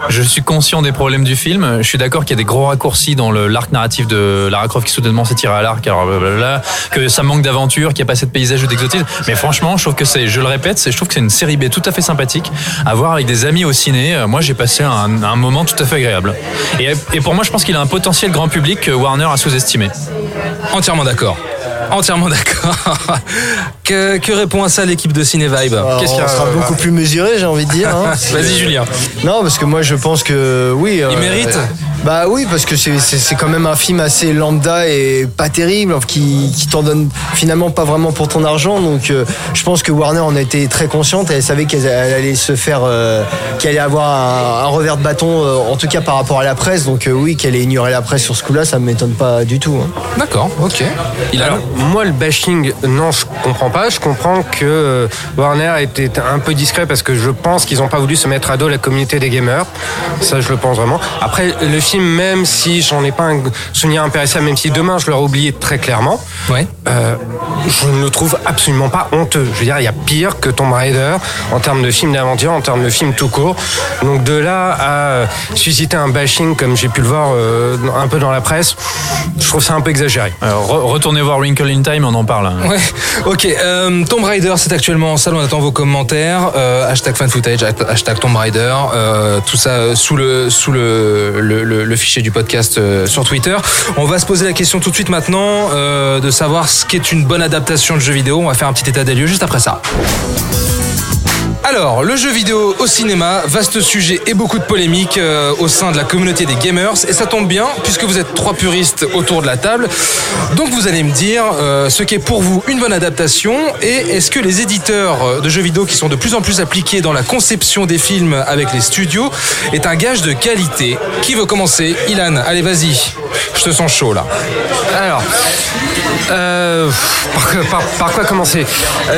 Je suis conscient des problèmes du film. Je suis d'accord qu'il y a des gros raccourcis dans l'arc narratif de Lara Croft qui soudainement s'est tiré à l'arc, blablabla, que ça manque d'aventure, qu'il n'y a pas assez de paysages ou d'exotisme. Mais franchement, je trouve que c'est, je le répète, je trouve que c'est une série B tout à fait sympathique à voir avec des amis au ciné. Euh, Moi, j'ai passé un, moment tout à fait agréable. Et pour moi, je pense qu'il a un potentiel grand public que Warner a sous-estimé. Entièrement d'accord. Entièrement d'accord. que, que répond à ça l'équipe de Ciné Vibe Qu'est-ce qu'il y on a sera beaucoup plus mesuré, j'ai envie de dire. hein. Vas-y Julien. Non, parce que moi je pense que oui. euh, mérite Bah oui, parce que c'est- quand même un film assez lambda et pas terrible, qui, qui t'en donne finalement pas vraiment pour ton argent. Donc euh, je pense que Warner en a été très consciente et elle savait qu'elle elle allait se faire, euh, qu'elle allait avoir un, un revers de bâton, euh, en tout cas par rapport à la presse. Donc euh, oui, qu'elle ait ignoré la presse sur ce coup-là, ça me m'étonne pas du tout. hein. D'accord, ok. Il a Alors, moi, le bashing, non, je comprends pas. Je comprends que euh, Warner était un peu discret parce que je pense qu'ils n'ont pas voulu se mettre à dos la communauté des gamers. Ça, je le pense vraiment. Après, le film, même si j'en ai pas un souvenir impérissable, même si demain je l'aurais oublié très clairement, Ouais. euh, je ne le trouve absolument pas honteux. Je veux dire, il y a pire que Tomb Raider en termes de film d'aventure, en termes de film tout court. Donc de là à susciter un bashing comme j'ai pu le voir euh, un peu dans la presse, je trouve ça un peu exagéré. Alors, re- retournez voir Wrinkle in Time, on en parle. hein. Ouais, ok. Euh, Tomb Raider, c'est actuellement en salle. On attend vos commentaires. Euh, hashtag fan footage, hashtag Tomb Raider. euh, tout ça sous le sous le, le, le- fichier du podcast sur Twitter. On va se poser la question tout de suite maintenant de savoir ce qu'est une bonne adaptation de jeu vidéo. On va faire un petit état des lieux juste après ça. Alors, le jeu vidéo au cinéma, vaste sujet et beaucoup de polémiques euh, au sein de la communauté des gamers. Et ça tombe bien, puisque vous êtes trois puristes autour de la table. Donc vous allez me dire euh, ce qu'est pour vous une bonne adaptation et est-ce que les éditeurs euh, de jeux vidéo qui sont de plus en plus appliqués dans la conception des films avec les studios est un gage de qualité. Qui veut commencer? Ilan, allez vas-y. Je te sens chaud là. Alors, euh, par, par- par quoi commencer?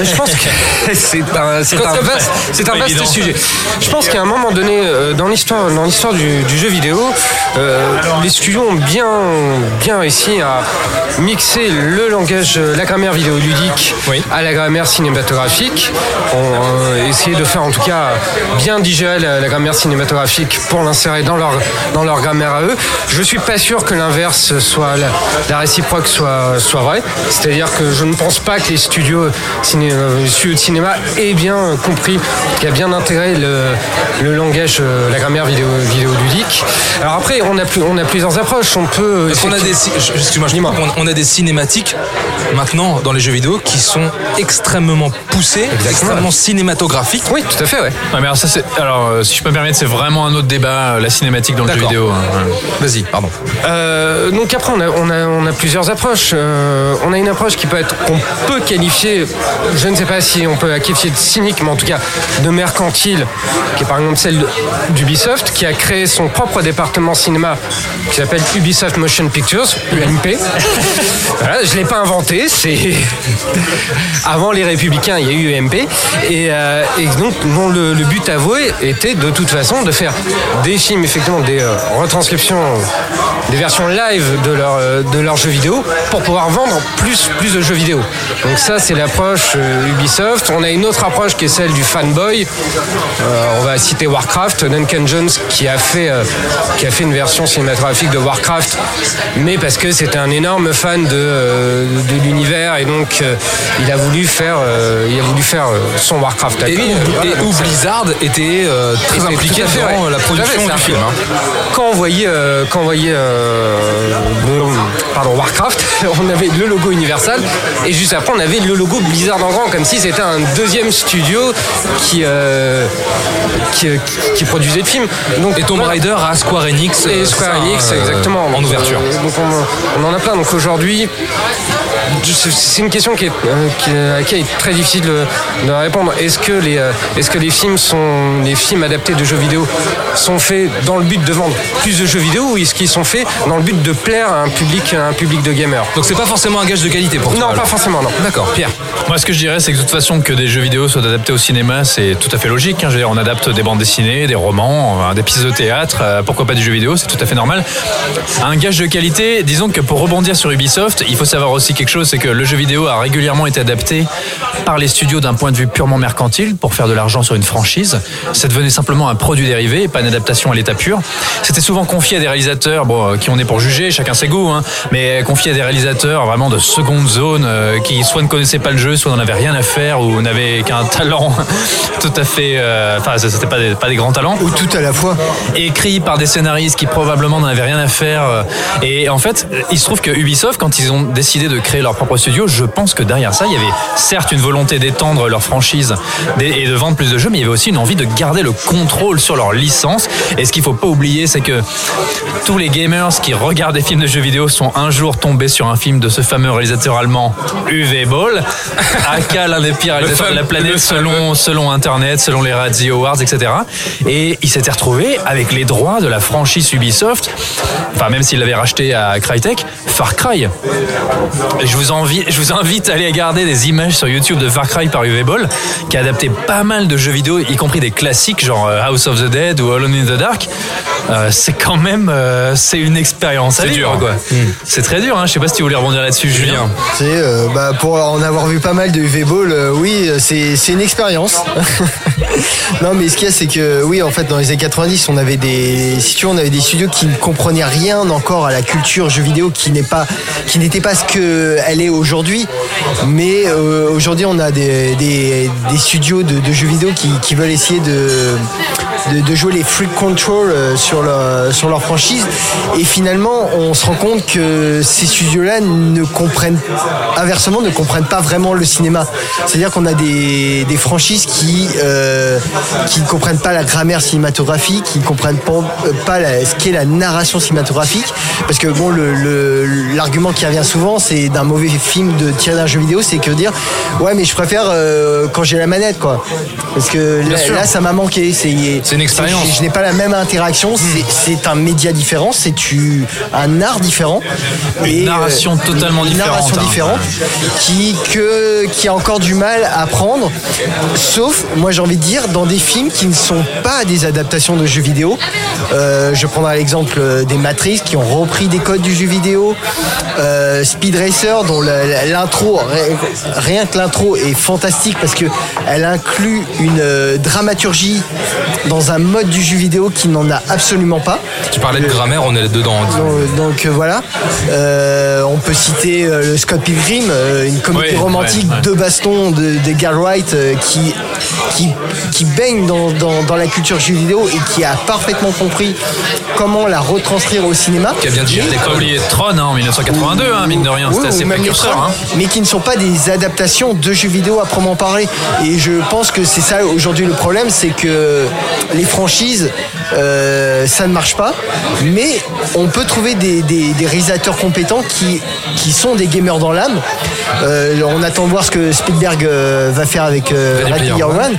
Je pense que c'est un, c'est un vaste, c'est un vaste évident. sujet. Je pense qu'à un moment donné, euh, dans l'histoire, dans l'histoire du, du jeu vidéo, euh, les studios ont bien, bien réussi à mixer le langage, euh, la grammaire vidéoludique Oui. à la grammaire cinématographique. On euh, essayé de faire en tout cas bien digérer la, la grammaire cinématographique pour l'insérer dans leur, dans leur grammaire à eux. Je suis pas sûr que l'inverse soit la, la réciproque soit, soit vrai. C'est-à-dire que je ne pense pas que les studios, ciné, studios de cinéma aient bien compris, qu'il a bien intégré le, le langage, euh, la grammaire vidéo, vidéoludique. Alors après, on a, plus, on a plusieurs approches. On peut. Parce qu'on a des, excuse-moi, je comprends, on a des cinématiques maintenant dans les jeux vidéo qui sont extrêmement poussées, extrêmement cinématographiques. Oui, tout à fait, ouais. Ouais, mais alors ça, c'est, alors, euh, si je peux me permettre, c'est vraiment un autre débat, euh, la cinématique dans le jeu vidéo. hein. Vas-y, pardon. Euh, donc après, on a, on a, on a plusieurs approches. Euh, on a une approche qui peut être, qu'on peut qualifier, je ne sais pas si on peut la qualifier de cynique, mais en tout cas de mercantile, qui est par exemple celle d'Ubisoft, qui a créé son propre département cinéma qui s'appelle Ubisoft Motion Pictures, UMP. voilà, je ne l'ai pas inventé, c'est avant les Républicains, il y a eu UMP, et, euh, et donc le, le but avoué était de toute façon de faire des films, effectivement, des euh, retranscriptions, des versions live de euh, de leurs jeux vidéo pour pouvoir vendre plus, plus de jeux vidéo. Donc ça, c'est l'approche Ubisoft. On a une autre approche qui est celle du fanboy. Euh, on va citer Warcraft, Duncan Jones qui a fait, euh, qui a fait une version cinématographique de Warcraft, mais parce que c'était un énorme fan de, euh, de l'univers et donc euh, il a voulu faire, il a voulu faire son Warcraft à Et, voilà, et où Blizzard était très était impliqué fait, dans ouais. la fait, production du film. hein. Quand on voyait, quand on voyait pardon, Warcraft, on avait le logo Universal et juste après on avait le logo Blizzard en grand, comme si c'était un deuxième studio qui, euh, qui, qui- qui produisait le film. Donc, Et Tomb. Raider à Square Enix. Et euh, Square ça, Enix, euh, exactement. En ouverture. euh, donc on, on en a plein. Donc aujourd'hui, c'est une question qui est, euh, à laquelle il est très difficile de, de répondre. Est-ce que les, euh, est-ce que les films sont, les films adaptés de jeux vidéo sont faits dans le but de vendre plus de jeux vidéo ou est-ce qu'ils sont faits dans le but de plaire à un public, à un public de gamers? Donc c'est pas forcément un gage de qualité pour toi. Non, alors. pas forcément, non. D'accord, Pierre. Moi, ce que je dirais, c'est que de toute façon, que des jeux vidéo soient adaptés au cinéma, c'est tout à fait logique. hein. Je veux dire, on adapte des bandes dessinées, des romans, euh, des pièces de théâtre, euh, pourquoi pas du jeu vidéo, c'est tout à fait normal. Un gage de qualité, disons que pour rebondir sur Ubisoft, il faut savoir aussi quelque chose, c'est que le jeu vidéo a régulièrement été adapté par les studios d'un point de vue purement mercantile pour faire de l'argent sur une franchise. Ça devenait simplement un produit dérivé et pas une adaptation à l'état pur. C'était souvent confié à des réalisateurs, bon, euh, qui on est pour juger, chacun ses goûts, hein, mais confié à des réalisateurs vraiment de seconde zone euh, qui soit ne connaissaient pas le jeu, soit n'en avaient rien à faire ou n'avaient qu'un talent tout à fait, euh, enfin, ça, c'était pas des, pas des grands talents Ou tout à la fois. écrit par des scénaristes qui probablement n'en avaient rien à faire. euh, Et en fait, il se trouve que Ubisoft, quand ils ont décidé de créer leur propre studio, je pense que derrière ça, il y avait certes une volonté d'étendre leur franchise et de vendre plus de jeux, mais il y avait aussi une envie de garder le contrôle sur leur licence. Et ce qu'il faut pas oublier, c'est que tous les gamers qui regardent des films de jeux vidéo sont un jour tombés sur un film de ce fameux réalisateur allemand Uwe Boll, aka l'un des pires réalisateurs de la planète selon, selon Internet, selon les Razzie Awards, etc. Et il s'était retrouvé avec les droits de la franchise Ubisoft, enfin même s'il l'avait racheté à Crytek, Far Cry. Et Je vous, envie, je vous invite à aller regarder des images sur YouTube de Far Cry par Uwe Boll, qui a adapté pas mal de jeux vidéo, y compris des classiques genre euh, House of the Dead ou Alone in the Dark. Euh, c'est quand même euh, c'est une expérience. C'est dur. quoi. C'est très dur. Hein. Je sais pas si tu voulais rebondir là-dessus, Julien. C'est euh, bah, pour en avoir vu pas mal de UV-Ball, euh, oui, c'est c'est une expérience. non, mais ce qu'il y a, c'est que oui, en fait, dans les années 90, on avait des, on avait des studios qui ne comprenaient rien encore à la culture jeu vidéo, qui n'est pas, qui n'était pas ce que elle est aujourd'hui. Mais euh, aujourd'hui, on a des, des, studios de, jeux vidéo qui, veulent essayer de de, de jouer les free control euh, sur leur, sur leur franchise. Et finalement, on se rend compte que ces studios-là ne comprennent, inversement, ne comprennent pas vraiment le cinéma. C'est-à-dire qu'on a des, des franchises qui, euh, qui ne comprennent pas la grammaire cinématographique, qui ne comprennent pas, euh, pas la- ce qu'est la narration cinématographique. Parce que bon, le- le- l'argument qui revient souvent, c'est d'un mauvais film de tiré d'un jeu vidéo, c'est que dire ouais, mais je préfère euh, quand j'ai la manette, quoi. Parce que là, ça m'a manqué. C'est une expérience. Hmm. Je, n'ai pas la même interaction. C'est- C'est un média différent, c'est un art différent. Une narration totalement une différente, narration hein. différente qui, que, qui a encore du mal à prendre. Sauf, moi j'ai envie de dire, dans des films qui ne sont pas des adaptations de jeux vidéo. Euh, je prendrai l'exemple des Matrix qui ont repris des codes du jeu vidéo. Euh, Speed Racer, dont l'intro, ri- rien que l'intro est fantastique parce que elle inclut une euh, dramaturgie dans un mode du jeu vidéo qui n'en a absolument pas. Tu parlais de grammaire, on est dedans. Donc, donc, voilà, Euh, on peut citer le Scott Pilgrim, une comédie Oui, romantique ouais, ouais. de baston de, de Wright qui, qui, qui baigne dans, la culture jeu vidéo et qui a parfaitement compris comment la retranscrire au cinéma. Qui a bien digéré Faut pas oublier Tron hein, en 1982, hein, mine de rien, c'était assez précurseur. Hein. mais qui ne sont pas des adaptations de jeux vidéo à proprement parler. Et je pense que c'est ça aujourd'hui le problème, c'est que les franchises, euh, ça ne marche pas, mais on peut trouver des, des- des réalisateurs compétents qui, qui sont des gamers dans l'âme. Euh, on attend de voir ce que Spielberg euh, va faire avec Ready Player One.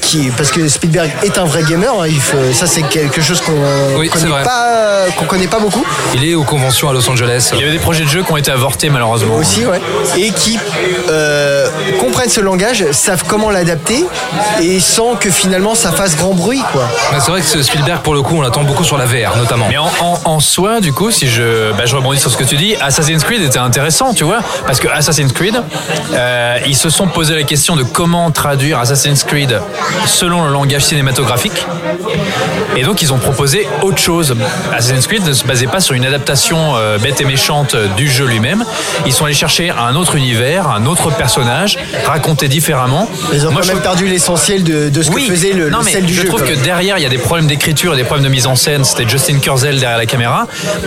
Qui, parce que Spielberg est un vrai gamer. hein, il faut- ça, c'est quelque chose qu'on Oui, c'est connaît vrai. pas, qu'on connaît pas beaucoup. Il est aux conventions à Los Angeles. Il y avait des projets de jeux qui ont été avortés malheureusement. aussi, ouais. Et qui euh, comprennent ce langage, savent comment l'adapter, et sans que finalement ça fasse grand bruit, quoi. Mais C'est vrai que ce Spielberg, pour le coup, on l'attend beaucoup sur la VR, notamment. Mais en, en- en soi, du coup, si je, bah, je rebondis sur ce que tu dis, Assassin's Creed était intéressant, tu vois, parce que Assassin's Creed, euh, ils se sont posé la question de comment traduire Assassin's Creed selon le langage cinématographique, et donc ils ont proposé autre chose. Assassin's Creed ne se basait pas sur une adaptation euh, bête et méchante euh, du jeu lui-même. Ils sont allés chercher un autre univers, un autre personnage, raconté différemment. Ils ont Moi, quand je même perdu l'essentiel de, de ce oui. que faisait le, non, le mais sel du je jeu. trouve quoi. que derrière il y a des problèmes d'écriture et des problèmes de mise en scène. C'était Justin Kurzel derrière la caméra,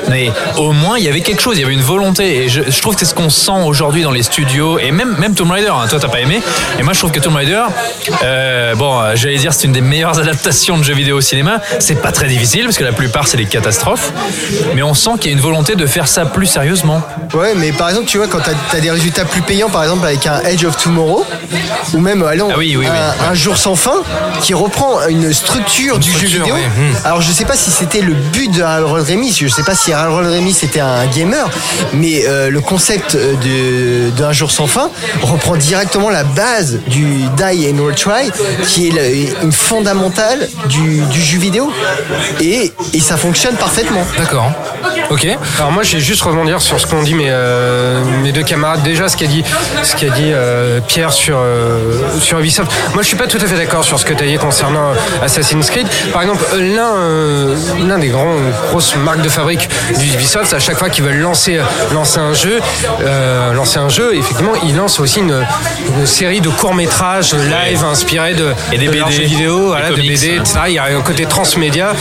mais au moins il y avait quelque chose, il y avait une volonté. Et je, je trouve que c'est ce qu'on sent aujourd'hui dans les studios et même même Tomb Raider. hein. toi t'as pas aimé, et moi je trouve que Tomb Raider, euh, bon, euh, j'allais dire c'est une des meilleures adaptations de jeux vidéo au cinéma. C'est pas très difficile parce que la plupart c'est des catastrophes, mais on sent qu'il y a une volonté de faire ça plus sérieusement. Ouais, mais par exemple, tu vois, quand tu as, des résultats plus payants, par exemple avec un Edge of Tomorrow, ou même allons, Ah oui, oui, un, oui. un jour sans fin, qui reprend une structure du jeu vidéo. Hmm. Alors, je sais pas si c'était le but de Harold Remis, je sais pas si Harold Remis était un gamer, mais euh, le concept de- d'un jour sans fin reprend directement la base du Die and Retry, qui est une fondamentale du, du jeu vidéo, et, et ça fonctionne parfaitement. D'accord. Ok. Alors moi, je vais juste rebondir sur ce qu'ont dit mes, euh, mes deux camarades. Déjà, ce qu'a dit, ce qu'a dit euh, Pierre sur euh, sur Ubisoft. Moi, je suis pas tout à fait d'accord sur ce que tu as dit concernant Assassin's Creed. Par exemple, l'un euh, l'un des grands grosses marques de fabrique d'Ubisoft, à chaque fois qu'ils veulent lancer lancer un jeu, euh, lancer un jeu, effectivement, ils lancent aussi une, une série de courts métrages live inspirés de, Et des de leurs BD, jeux vidéo, voilà, de comics, BD, etc. Il y a un côté transmédia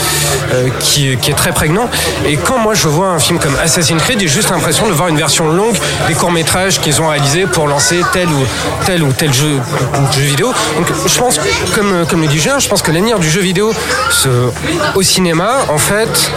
euh, qui, est très prégnant. Et quand moi je vois un film comme Assassin's Creed, j'ai juste l'impression de voir une version longue des courts-métrages qu'ils ont réalisés pour lancer tel ou tel ou tel jeu, jeu vidéo. Donc je pense, comme, comme le dit Julien, je pense que l'avenir du jeu vidéo au cinéma, en fait,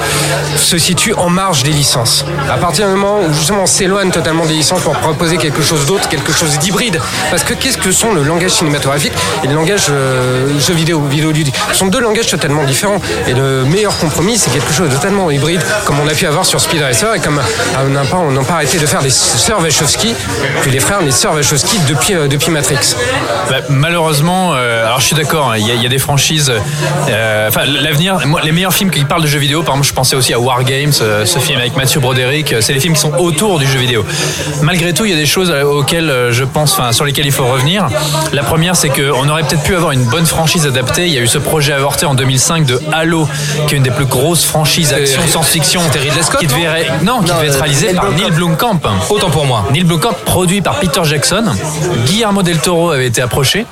se situe en marge des licences. À partir du moment où justement on s'éloigne totalement des licences pour proposer quelque chose d'autre, quelque chose d'hybride. Parce que qu'est-ce que sont le langage cinématographique et le langage euh, jeu vidéo, vidéo ludique Ce sont deux langages totalement différents. Et le meilleur compromis, c'est quelque chose de totalement hybride, comme on a pu avoir sur Speed Racer et comme euh, on n'a pas, arrêté de faire les sœurs Wachowski, puis les frères, les sœurs Wachowski depuis, euh, Matrix. Bah, malheureusement, euh, alors je suis d'accord, hein, il y, a- des franchises. euh, Enfin, l'avenir, les meilleurs films qui parlent de jeux vidéo, par exemple, je pensais aussi à War Games, ce film avec Mathieu Broderick. C'est les films qui sont autour du jeu vidéo. Malgré tout, il y a des choses auxquelles je pense, sur lesquelles il faut revenir. La première, c'est qu'on aurait peut-être pu avoir une bonne franchise adaptée. Il y a eu ce projet avorté en 2005 de Halo, qui est une des plus grosses franchises action science-fiction. Qui devait, non, qui Non, devait être euh, réalisé Neil par. Neil Blomkamp. Autant pour moi. Neil Blomkamp, produit par Peter Jackson. Guillermo del Toro avait été approché.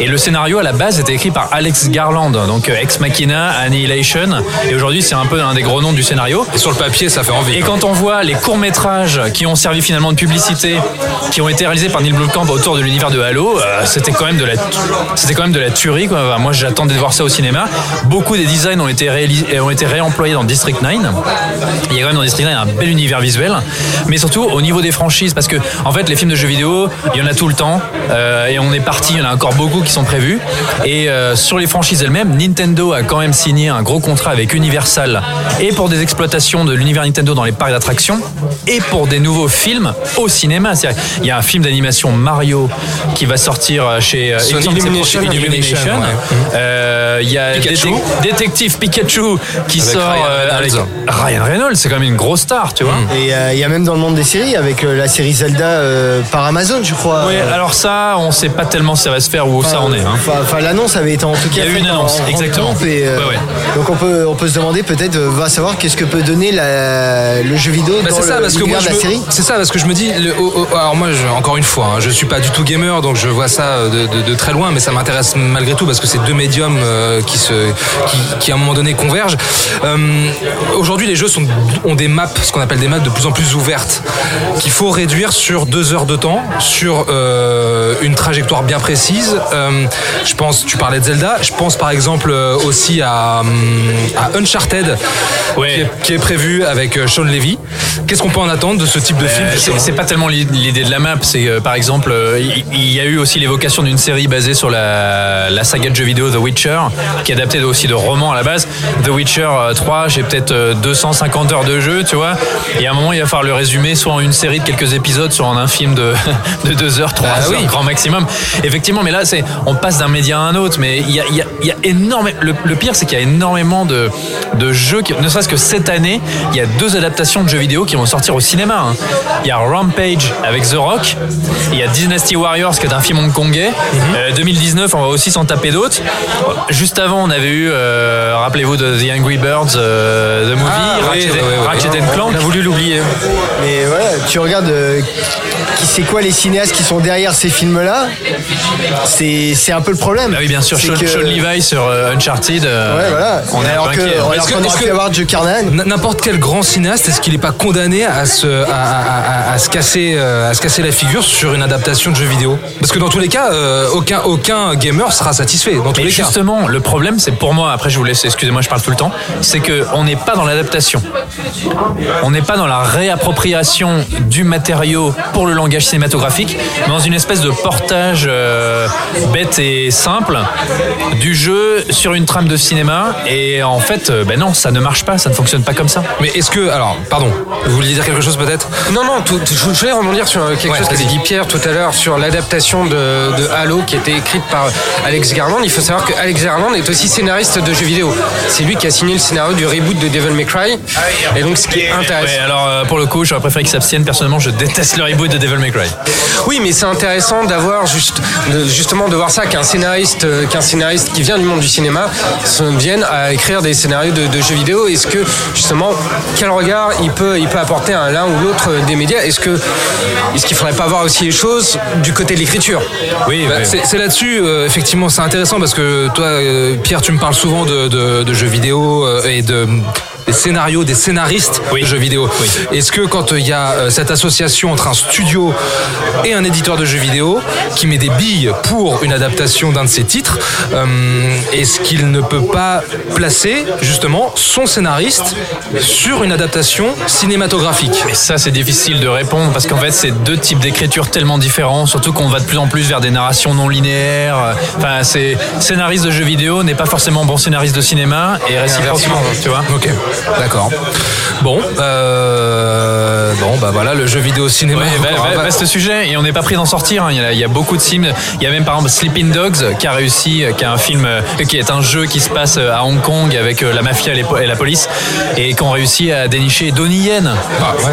Et le scénario, à la base, était écrit par Alex Garland, donc euh, Ex Machina, Annihilation. Et aujourd'hui, c'est un peu un des gros noms du scénario. Et sur le papier, ça fait envie. Et quand on voit les courts-métrages qui ont servi finalement de publicité, qui ont été réalisés par Neil Blomkamp autour de l'univers de Halo, euh, c'était quand même de la, c'était quand même de la tuerie. Quoi. Enfin, moi, j'attendais de voir ça au cinéma. Beaucoup des designs ont été, réalis- ont été réemployés dans District 9. Il y a quand même dans District 9 un bel univers visuel, mais surtout au niveau des franchises, parce que en fait, les films de jeux vidéo, il y en a tout le temps, euh, et on est parti. Il y en a encore beaucoup qui sont prévus. Et euh, sur les franchises elles-mêmes, Nintendo a quand même signé un gros contrat avec Universal et pour des exploitations de l'univers Nintendo dans les parcs d'attractions et pour des nouveaux films au cinéma. Il y a un film d'animation Mario qui va sortir chez euh, il c'est Illumination. Illumination, ouais. Euh, Il y a Pikachu. Détec- Détective Pikachu qui Avec sort Ryan euh, avec. Ryan Reynolds. C'est quand même une grosse star, tu vois. Et euh, il y a même dans le monde des séries avec euh, la série Zelda euh, par Amazon, je crois. Oui, alors ça, on sait pas tellement si ça va se faire ou où ça en est. hein. Enfin, l'annonce avait été en tout cas. Il y a eu une annonce, en exactement. pompe et, euh, Ouais, ouais. Donc on peut, on peut se demander peut-être, euh, va savoir qu'est-ce que peut donner la- le jeu vidéo Bah, dans c'est ça le- parce que moi de la me- série. c'est ça parce que je me dis le- oh, oh, alors moi je- encore une fois hein, je suis pas du tout gamer donc je vois ça de, de- de très loin mais ça m'intéresse malgré tout parce que c'est deux médiums euh, qui se qui, qui, à un moment donné convergent aujourd'hui les jeux sont, ont des maps ce qu'on appelle des maps de plus en plus ouvertes qu'il faut réduire sur deux heures de temps sur euh, une trajectoire bien précise Euh, je pense tu parlais de Zelda je pense par exemple euh, aussi à, hum, à Uncharted Ouais. qui, est, qui est prévu avec euh, Sean Levy qu'est-ce qu'on peut en attendre de ce type de film Euh, c'est pas tellement l'i- l'idée de la map, c'est euh, par exemple, euh, il y, a eu aussi l'évocation d'une série basée sur la, la saga de jeux vidéo The Witcher, qui est adaptée aussi de romans à la base. The Witcher euh, 3, j'ai peut-être euh, 250 heures de jeu, tu vois. Et à un moment, il va falloir le résumer soit en une série de quelques épisodes, soit en un film de, de 2 heures, 3 Ah heures, oui. grand maximum. Effectivement, mais là, c'est on passe d'un média à un autre, mais il y a, y a, y a énormément. Le, le pire, c'est qu'il y a énormément de, de jeux, qui, ne serait-ce que cette année, il y a deux adaptations de jeux vidéo qui vont sortir au cinéma. hein. Il y a Rampage avec The Rock, il y a Dynasty Warriors qui est un film hongkongais. Euh, 2019, on va aussi s'en taper d'autres. Juste avant, on avait eu, euh, rappelez-vous de The Angry Birds, euh, The Movie, Ah, Ratchet, oui, oui, oui. Ratchet and Clank. On a voulu l'oublier. Mais voilà, tu regardes euh, qui c'est quoi les cinéastes qui sont derrière ces films-là, c'est c'est un peu le problème. Bah oui, bien sûr, Sean, que- Sean Levi sur euh, Uncharted. euh, Ouais, voilà. On est alors qu'on est-ce aurait pu avoir Joe Carnahan. N'importe quel grand cinéaste, est-ce qu'il n'est pas condamné à se, à, à- à- à se casser, à se casser la figure sur une adaptation de jeu vidéo? Parce que dans tous les cas, euh, aucun, aucun gamer sera satisfait. Dans tous Mais les cas. justement, le problème, c'est pour moi, après je vous laisse, excusez-moi, je parle tout le temps, c'est qu'on n'est pas dans l'adaptation. On n'est pas dans la réappropriation du matériau pour le langage cinématographique, mais dans une espèce de portage euh, bête et simple du jeu sur une trame de cinéma. Et en fait, euh, ben non, ça ne marche pas, ça ne fonctionne pas comme ça. Mais est-ce que, alors, pardon, vous vouliez dire quelque chose peut-être? Non, non, tout- je voulais rebondir sur quelque Ouais, chose qu'a dit Pierre tout à l'heure sur l'adaptation de, de Halo qui était écrite par Alex Garland. Il faut savoir que Alex Garland est aussi scénariste de jeux vidéo. C'est lui qui a signé le scénario du reboot de Devil May Cry. Et donc, ce qui est Ouais, intéressant. alors euh, pour le coup, j'aurais préféré qu'il s'abstienne. Personnellement, je déteste le reboot de Devil May Cry. Oui, mais c'est intéressant d'avoir juste, de- justement de voir ça qu'un scénariste, euh, qu'un scénariste qui vient du monde du cinéma se vienne à écrire des scénarios de, de jeux vidéo. Est-ce que justement quel regard il peut, il peut apporter à l'un ou l'autre des médias? Est-ce que, est-ce qu'il faudrait pas voir aussi les choses du côté de l'écriture? Oui, Bah, oui. c'est c'est là-dessus, euh, effectivement, c'est intéressant parce que toi, euh, Pierre, tu me parles souvent de, de- de jeux vidéo euh, et de des scénarios, des scénaristes de jeux vidéo. Est-ce que quand il y a euh, cette association entre un studio et un éditeur de jeux vidéo qui met des billes pour une adaptation d'un de ses titres, euh, est-ce qu'il ne peut pas placer justement son scénariste sur une adaptation cinématographique? Ça, c'est difficile de répondre parce qu'en fait, c'est deux types d'écriture tellement différents, surtout qu'on va de plus en plus vers des narrations non linéaires. Enfin, c'est scénariste de jeux vidéo n'est pas forcément bon scénariste de cinéma et réciproquement, tu vois. Ok, d'accord. Bon, euh, bon, bah voilà, le jeu vidéo cinéma. Ouais, va- va- vaste sujet et on n'est pas pris d'en sortir. hein. Il y, a, il y a beaucoup de films. Il y a même par exemple Sleeping Dogs qui a réussi, euh, qui est un film, euh, qui est un jeu qui se passe euh, à Hong Kong avec la mafia et la police et qui ont réussi à dénicher Donnie Yen. Ah, ouais.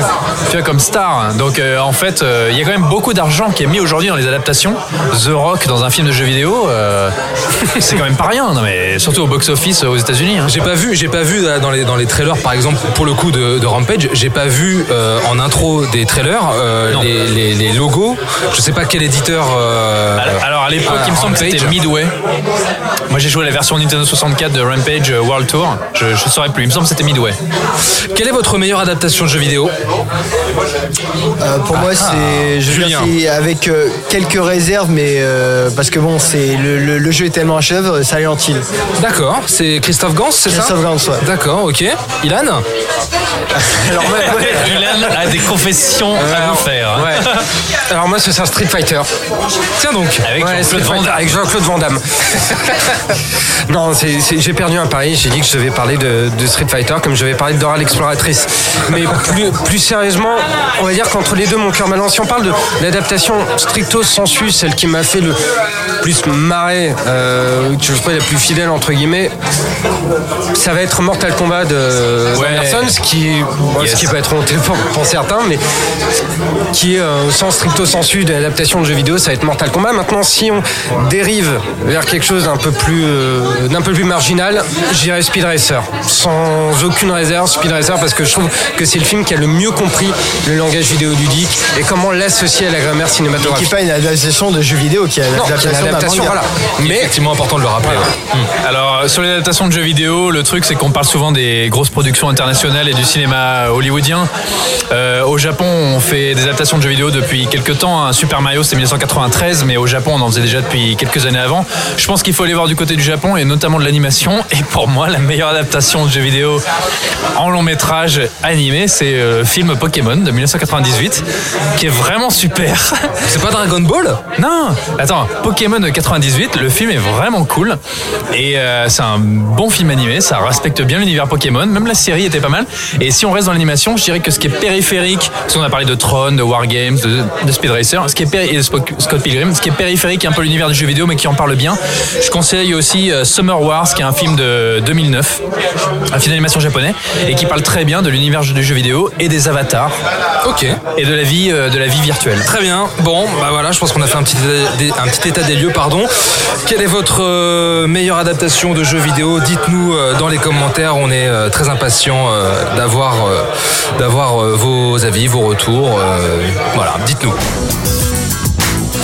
Tu vois comme star. Donc euh, en fait, euh, il y a quand même beaucoup d'argent qui est mis aujourd'hui dans les adaptations. The Rock dans un film de jeu vidéo, euh, c'est quand même pas rien. Non mais surtout au box-office aux États-Unis. hein. J'ai pas vu, j'ai pas vu dans les dans les trailers, par exemple, pour le coup de, de Rampage, j'ai pas vu euh, en intro des trailers euh, les, les- les logos. Je sais pas quel éditeur. euh, Alors, alors, à l'époque, ah, il me semble que c'était. Midway. Moi j'ai joué la version Nintendo 64 de Rampage euh, World Tour. Je, je saurais plus. Il me semble que c'était Midway. Quelle est votre meilleure adaptation de jeu vidéo? Euh, pour moi, c'est je Ah, Julien. c'est avec euh, quelques réserves, mais euh, parce que bon, c'est le, le- le jeu est tellement un chef-d'œuvre, Silent Hill. D'accord, c'est Christophe Gans, c'est ça? Christophe Gans, ouais. D'accord, ok. Ilan? Alors, ouais, ouais. Julian a des confessions à vous faire. hein. Ouais. Alors moi, c'est ça Street Fighter. Tiens donc. Avec Ouais, Jean-Claude Street Van Fighter, Damme. avec Jean-Claude Van Damme. non, j'ai perdu un pari. J'ai dit que je devais parler de, de Street Fighter comme je vais parler de Dora l'exploratrice. Mais plus, plus sérieusement, on va dire qu'entre les deux, mon cœur balance. Si on parle de l'adaptation stricto sensu, celle qui m'a fait le plus marrer, euh, je trouvais la plus fidèle entre guillemets, ça va être Mortal Kombat de Ouais. Anderson, ce qui, bon, Yes. ce qui peut être honteux pour, pour certains, mais qui est euh, au sens stricto sensu de l'adaptation de jeux vidéo, ça va être Mortal Kombat. Maintenant, si dérive vers quelque chose d'un peu plus, euh, d'un peu plus marginal, j'irai Speed Racer, sans aucune réserve, Speed Racer, parce que je trouve que c'est le film qui a le mieux compris le langage vidéoludique et comment l'associer à la grammaire Qui cinématographique. n'est pas une adaptation de jeu vidéo, qui est une Non, c'est une adaptation adaptation, voilà. Mais effectivement important de le rappeler. ouais. Alors, sur les adaptations de jeux vidéo, le truc, c'est qu'on parle souvent des grosses productions internationales et du cinéma hollywoodien. Euh, au Japon, on fait des adaptations de jeux vidéo depuis quelques temps. hein. Super Mario, c'est 1993, mais au Japon, on en faisait déjà depuis quelques années avant. Je pense qu'il faut aller voir du côté du Japon et notamment de l'animation. Et pour moi, la meilleure adaptation de jeux vidéo en long métrage animé, c'est euh, le film Pokémon de 1998, qui est vraiment super. C'est pas Dragon Ball? Non, attends, Pokémon de 98, le film est vraiment cool et euh, c'est un bon film animé, ça respecte bien l'univers Pokémon, même la série était pas mal. Et si on reste dans l'animation, je dirais que ce qui est périphérique, parce qu'on a parlé de Tron, de Wargames, de, de Speed Racer, ce qui est et de Scott Pilgrim, ce qui est périphérique, est un peu l'univers du jeu vidéo, mais qui en parle bien. Je conseille aussi euh, Summer Wars, qui est un film de 2009, un film d'animation japonais, et qui parle très bien de l'univers du jeu vidéo et des avatars Ok. et de la vie, euh, de la vie virtuelle. Très bien. Bon, bah voilà, je pense qu'on a fait un petit, état des, un petit état des lieux, pardon. Quelle est votre euh, meilleure adaptation de jeu vidéo? Dites-nous dans les commentaires. On est très impatients euh, d'avoir d'avoir vos avis, vos retours. voilà, dites-nous.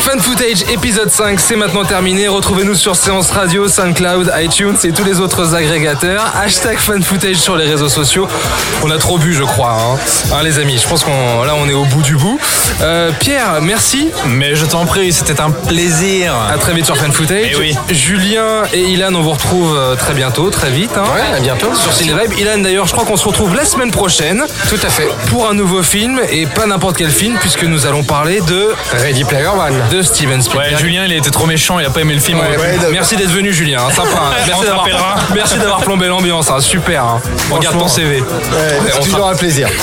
Fan Footage épisode 5, c'est maintenant terminé. Retrouvez-nous sur Séance Radio, SoundCloud, iTunes et tous les autres agrégateurs. Hashtag Fan Footage sur les réseaux sociaux. On a trop bu, je crois, hein, Hein, les amis. Je pense qu'on là, on est au bout du bout. Euh, Pierre, merci. Mais je t'en prie, c'était un plaisir. À très vite sur Fan Footage. Eh oui. Julien et Ilan, on vous retrouve euh, très bientôt, très vite. hein. Ouais, à bientôt. Sur Cinevibe. Ilan, d'ailleurs, je crois qu'on se retrouve la semaine prochaine. Tout à fait. Pour un nouveau film et pas n'importe quel film, puisque nous allons parler de Ready Player One. de Steven Spielberg. Ouais, Julien, il a été trop méchant, il a pas aimé le film. Ouais, ouais, Merci d'être venu Julien, hein, sympa. hein. Merci d'avoir, rappellera. merci d'avoir plombé l'ambiance, hein, super. hein. Regarde ton. CV. Ouais, on c'est toujours un plaisir.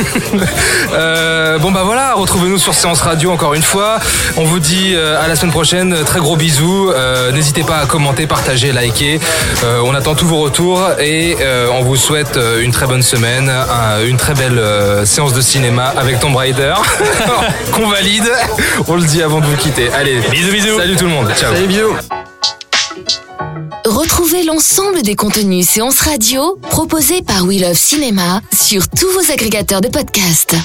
Euh, bon bah voilà, retrouvez-nous sur Séance Radio encore une fois. On vous dit euh, à la semaine prochaine, très gros bisous. Euh, N'hésitez pas à commenter, partager, liker. Euh, on attend tous vos retours et euh, on vous souhaite une très bonne semaine, un- une très belle euh, séance de cinéma avec Tomb Raider qu'on valide. On le dit avant de vous quitter. Allez, Bisous, bisous. Salut tout le monde. Ciao. Salut, bisous. Retrouvez l'ensemble des contenus séances radio proposés par We Love Cinéma sur tous vos agrégateurs de podcasts.